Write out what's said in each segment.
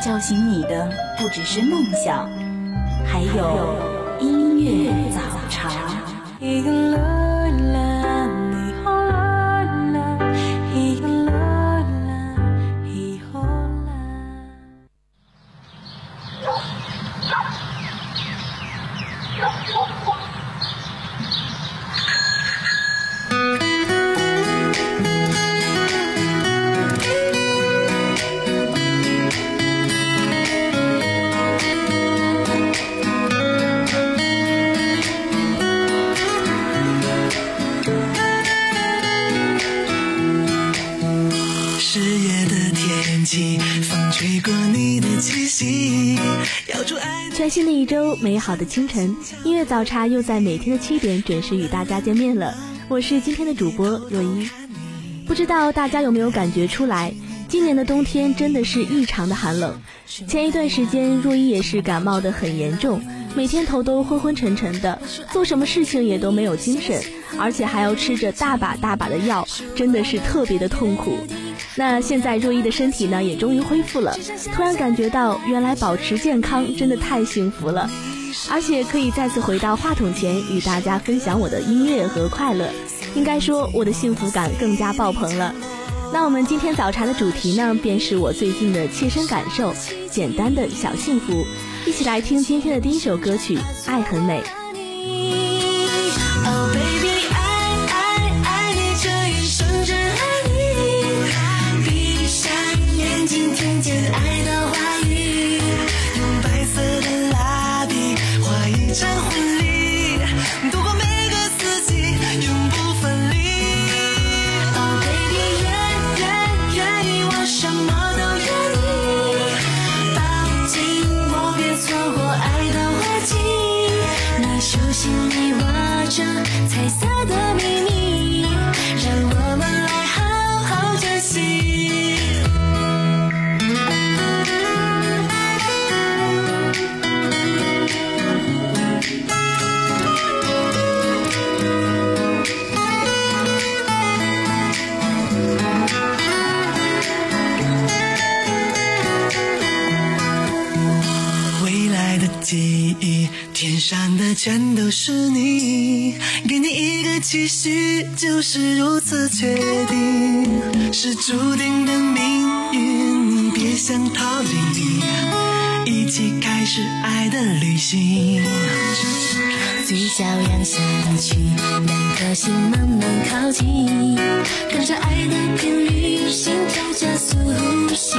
叫醒你的不只是梦想，还有音乐早茶。新的一周，美好的清晨，音乐早茶又在每天的七点准时与大家见面了。我是今天的主播若一。不知道大家有没有感觉出来，今年的冬天真的是异常的寒冷。前一段时间，若一也是感冒的很严重，每天头都昏昏沉沉的，做什么事情也都没有精神，而且还要吃着大把大把的药，真的是特别的痛苦。那现在若依的身体呢，也终于恢复了，突然感觉到原来保持健康真的太幸福了，而且可以再次回到话筒前与大家分享我的音乐和快乐，应该说我的幸福感更加爆棚了。那我们今天早茶的主题呢，便是我最近的切身感受，简单的小幸福，一起来听今天的第一首歌曲《爱很美》。是你，给你一个期许，就是如此确定，是注定的命运，你别想逃离，一起开始爱的旅行。嘴角扬下去，两颗心慢慢靠近，跟着爱的频率，心跳加速呼吸，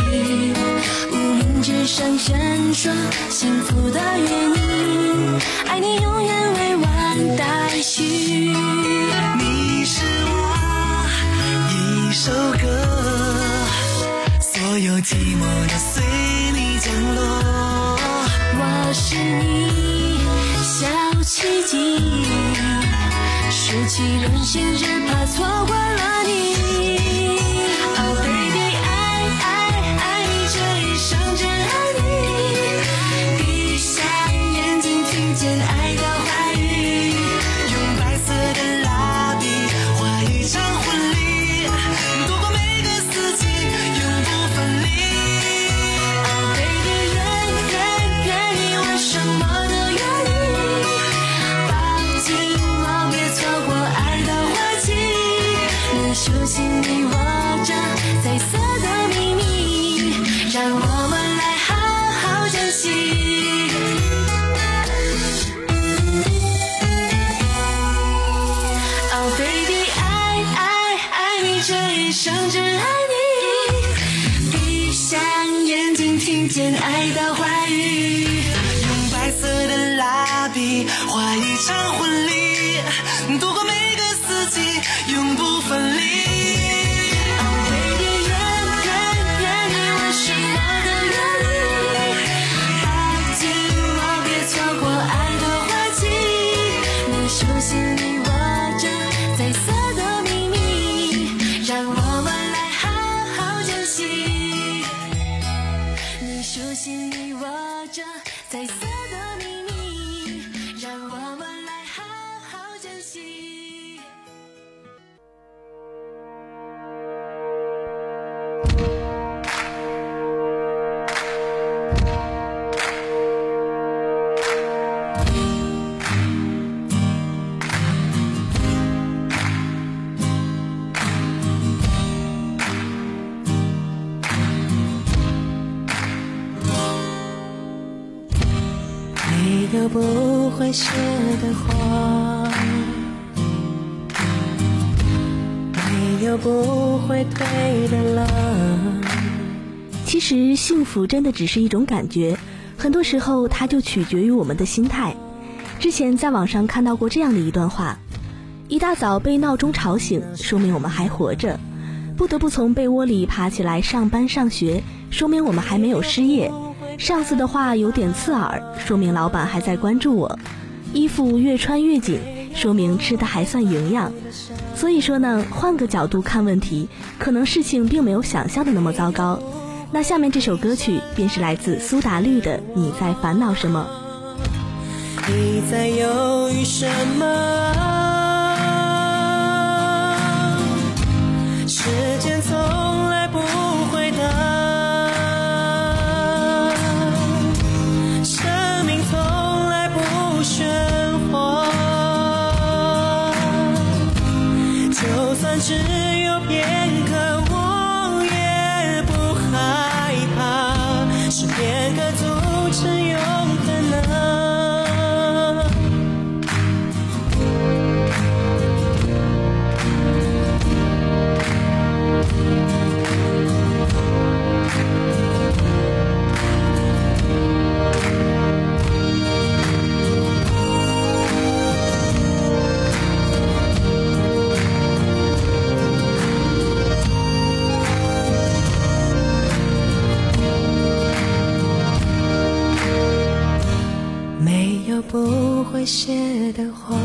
无名指上闪烁幸福的约定，爱你永远未完待续。你是我一首歌，所有寂寞都随你降落。我是你奇迹，收起人心，只怕错过了你。彩福真的只是一种感觉，很多时候它就取决于我们的心态。之前在网上看到过这样的一段话：一大早被闹钟吵醒，说明我们还活着；不得不从被窝里爬起来上班上学，说明我们还没有失业；上司的话有点刺耳，说明老板还在关注我；衣服越穿越紧，说明吃的还算营养。所以说呢，换个角度看问题，可能事情并没有想象的那么糟糕。那下面这首歌曲便是来自苏打绿的《你在烦恼什么》。你在犹豫什么？时间从是片刻组成永恒呢。会谢的话，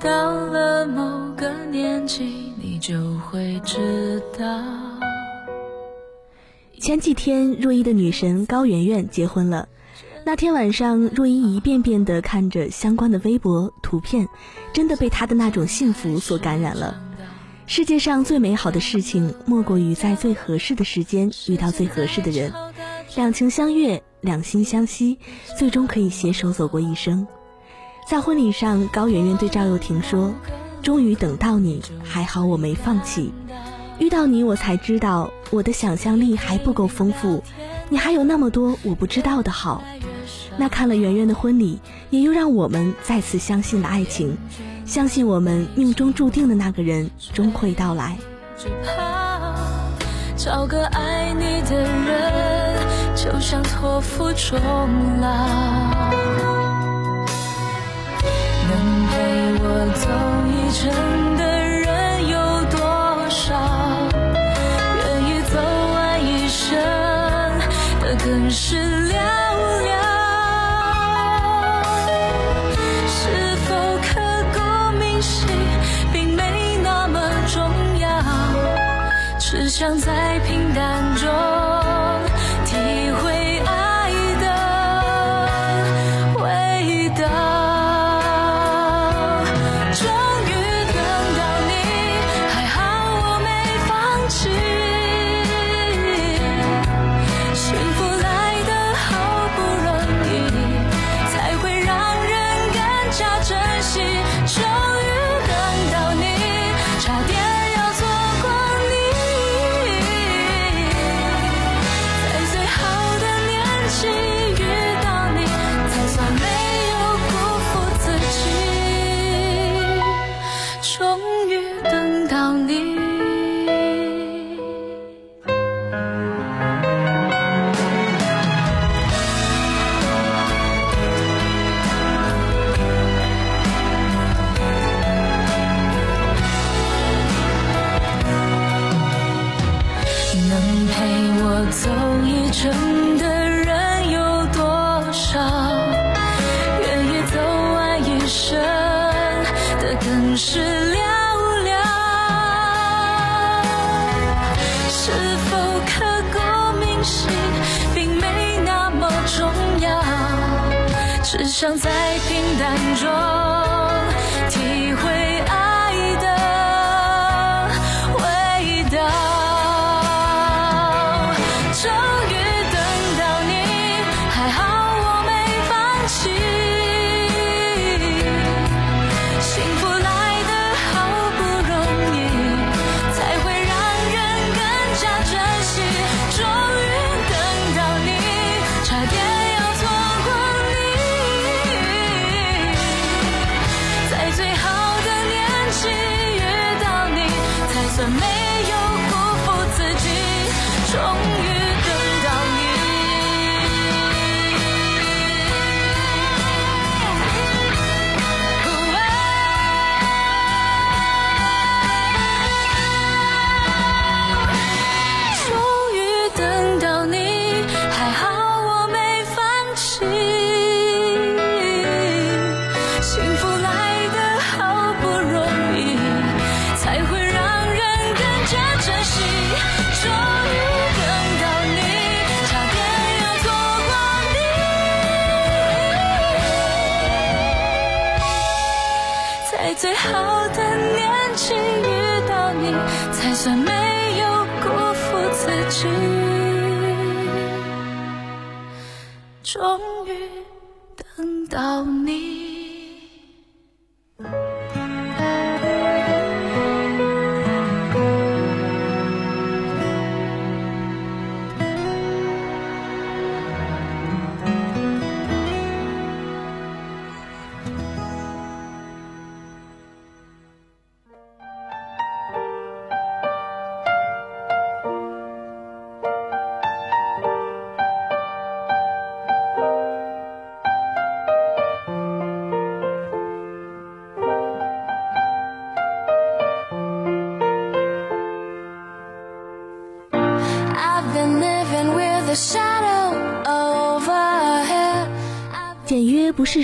到了某个年纪，你就会知道。前几天，若依的女神高圆圆结婚了。那天晚上，若依一遍遍的看着相关的微博图片，真的被她的那种幸福所感染了。世界上最美好的事情，莫过于在最合适的时间遇到最合适的人，两情相悦，两心相惜，最终可以携手走过一生。在婚礼上，高圆圆对赵又廷说：“终于等到你，还好我没放弃。遇到你，我才知道我的想象力还不够丰富，你还有那么多我不知道的好。”那看了圆圆的婚礼，也又让我们再次相信了爱情，相信我们命中注定的那个人终会到来。只怕找个爱你的人，就像托付终老。能陪我走一程想在只想在平淡中。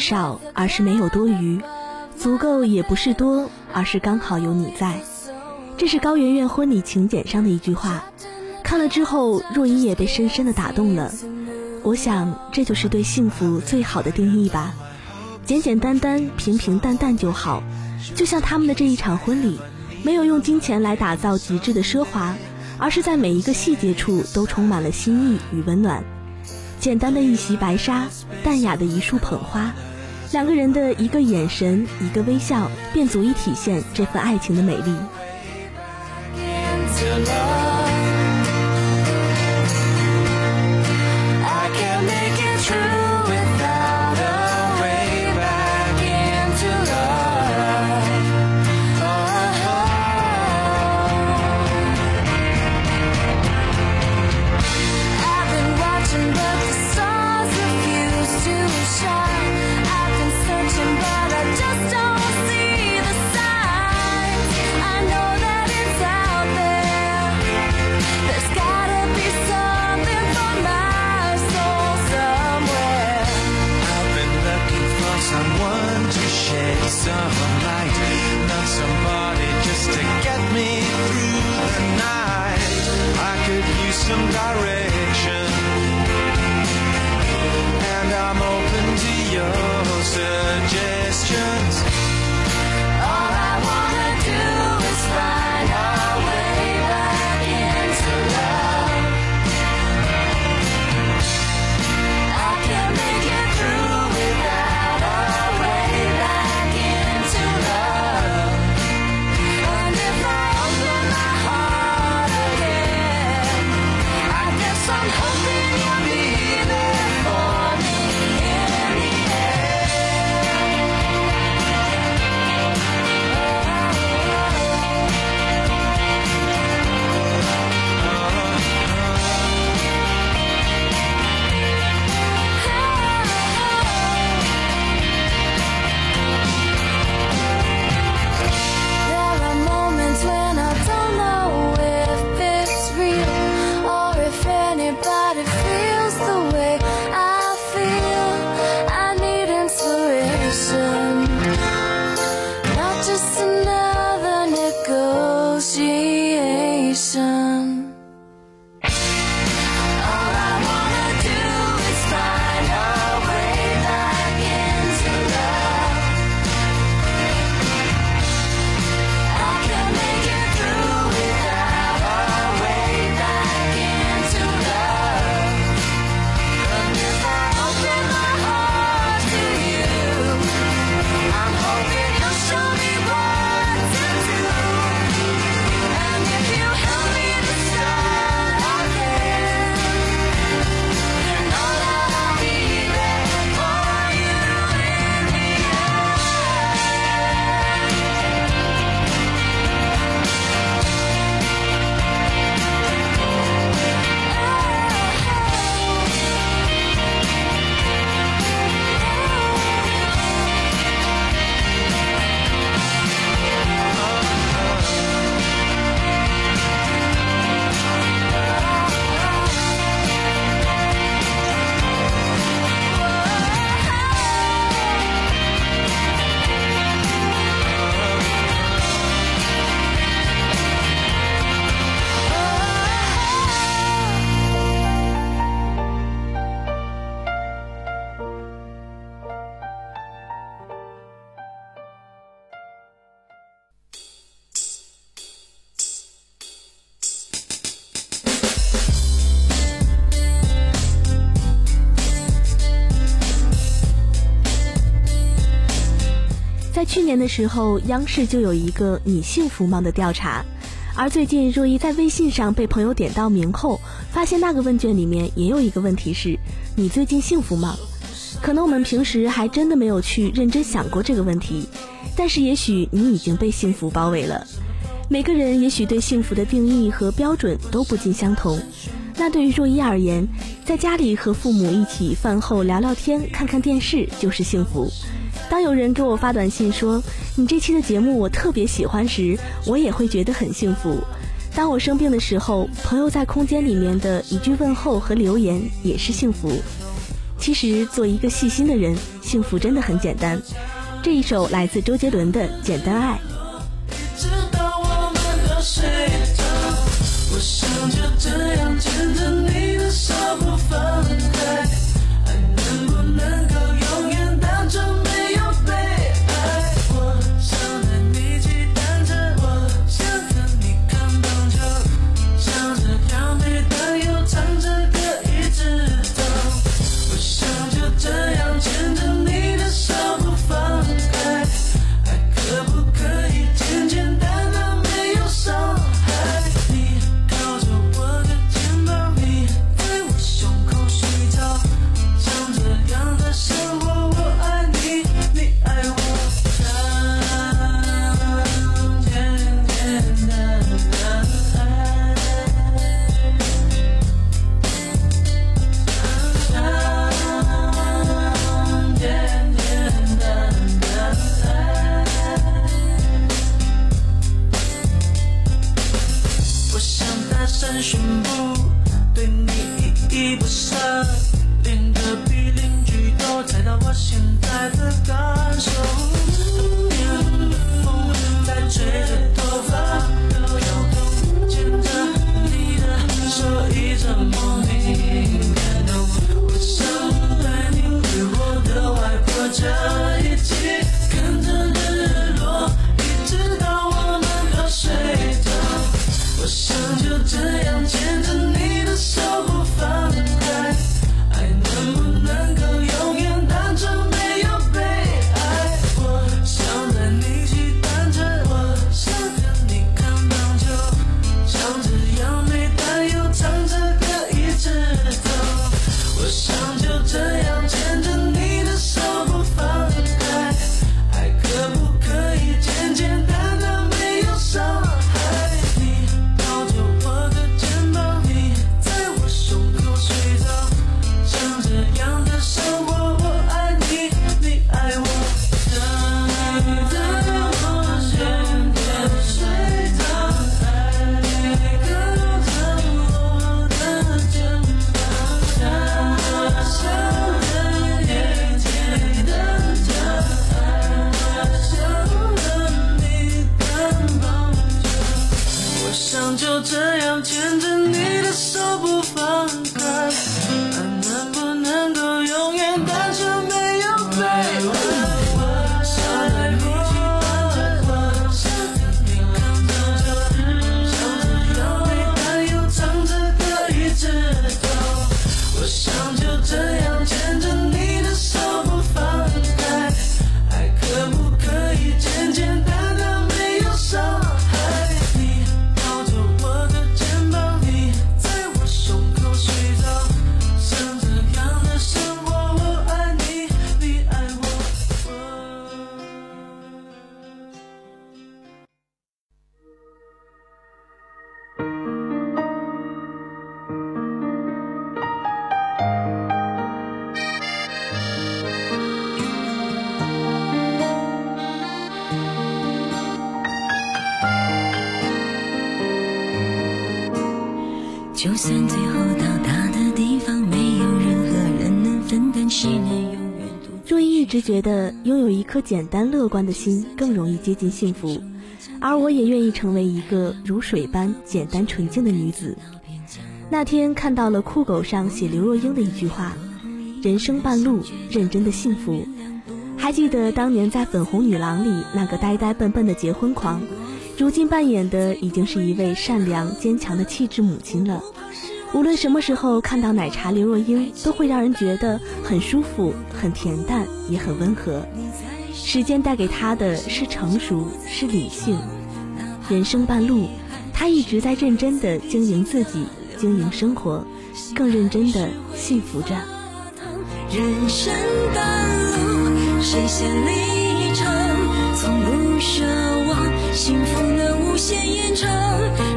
少，而是没有多余。足够也不是多，而是刚好有你在。这是高圆圆婚礼请柬上的一句话，看了之后，若依也被深深的打动了。我想，这就是对幸福最好的定义吧，简简单单、平平淡淡就好。就像他们的这一场婚礼，没有用金钱来打造极致的奢华，而是在每一个细节处都充满了心意与温暖。简单的一袭白纱，淡雅的一束捧花，两个人的一个眼神、一个微笑，便足以体现这份爱情的美丽。在去年的时候，央视就有一个“你幸福吗”的调查，而最近若依在微信上被朋友点到名后，发现那个问卷里面也有一个问题是：你最近幸福吗？可能我们平时还真的没有去认真想过这个问题，但是也许你已经被幸福包围了。每个人也许对幸福的定义和标准都不尽相同。那对于若依而言，在家里和父母一起饭后聊聊天、看看电视就是幸福。当有人给我发短信说，你这期的节目我特别喜欢时，我也会觉得很幸福。当我生病的时候，朋友在空间里面的一句问候和留言也是幸福。其实做一个细心的人，幸福真的很简单。这一首来自周杰伦的简单爱。一直我们都睡着。我想就这样牵着你的手不放开。宣布对你依依不舍，连隔壁邻居都猜到我现在的感受。风在吹。觉得拥有一颗简单乐观的心更容易接近幸福。而我也愿意成为一个如水般简单纯净的女子。那天看到了酷狗上写刘若英的一句话人生半路认真的幸福。还记得当年在粉红女郎里那个呆呆笨笨的结婚狂如今扮演的已经是一位善良坚强的气质母亲了。无论什么时候看到奶茶刘若英，都会让人觉得很舒服、很恬淡、也很温和。时间带给她的，是成熟，是理性。人生半路，她一直在认真的经营自己，经营生活，更认真的幸福着。人生半路，谁先离场？从不奢望幸福能无限延长。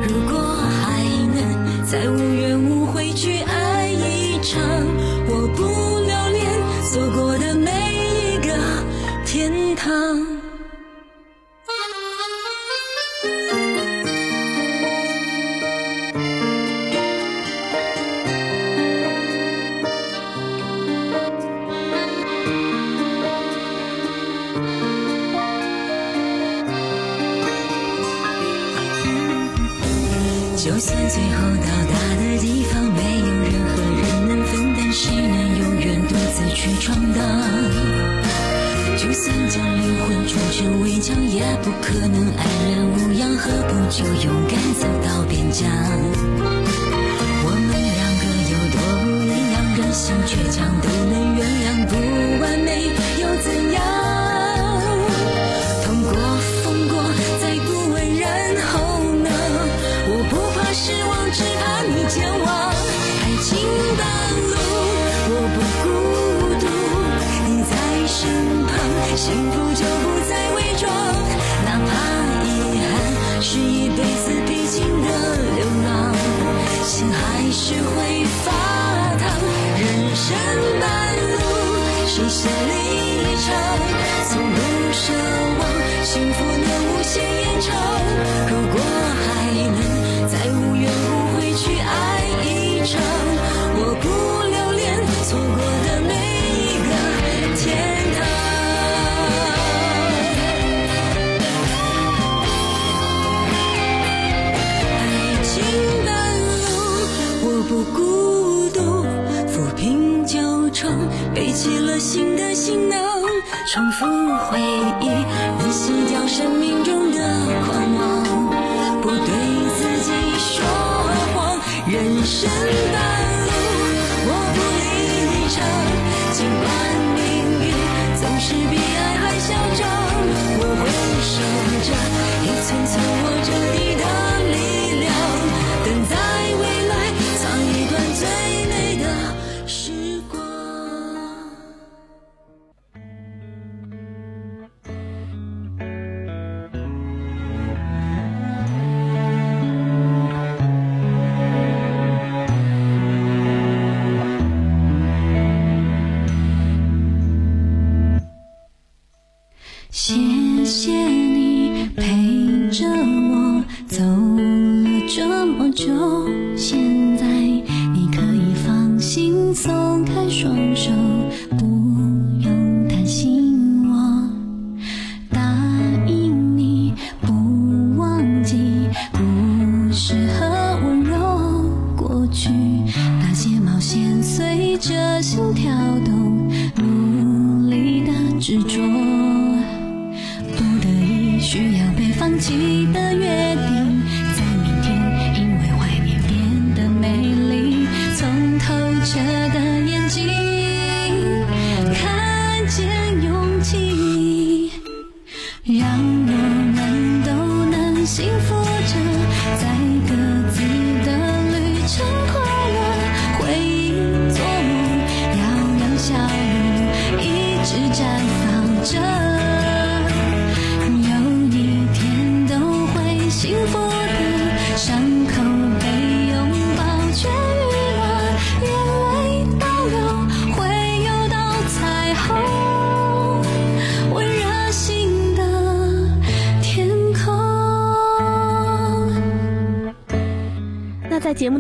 如果还能再无。最后到达的地方，没有任何人能分担。谁能永远独自去闯荡？就算将灵魂筑成围墙，也不可能安然无恙。何不就勇敢走到边疆？我们两个有多不一样，任性倔强都能原谅。不。是一辈子必经的流浪，心还是会发烫。人生半路，谁先离场？起了新的行囊，重复回忆，能洗掉生命中的狂妄，不对自己说谎。人生半路，我不离场，尽管命运总是比爱还执着。不得已需要被放弃的约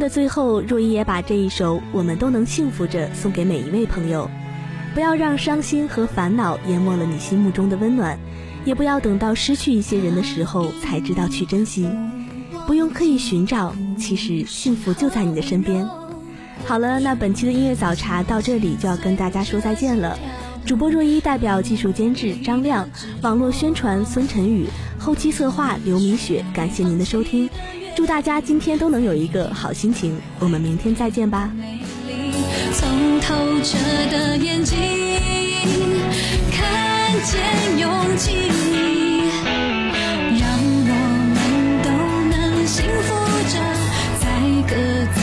的最后，若依也把这一首《我们都能幸福着》送给每一位朋友。不要让伤心和烦恼淹没了你心目中的温暖，也不要等到失去一些人的时候才知道去珍惜。不用刻意寻找，其实幸福就在你的身边。好了，那本期的音乐早茶到这里就要跟大家说再见了。主播若依代表技术监制张亮，网络宣传孙晨宇，后期策划刘明雪，感谢您的收听。祝大家今天都能有一个好心情，我们明天再见吧。从透彻的眼睛看见勇气。让我们都能幸福着，在各自。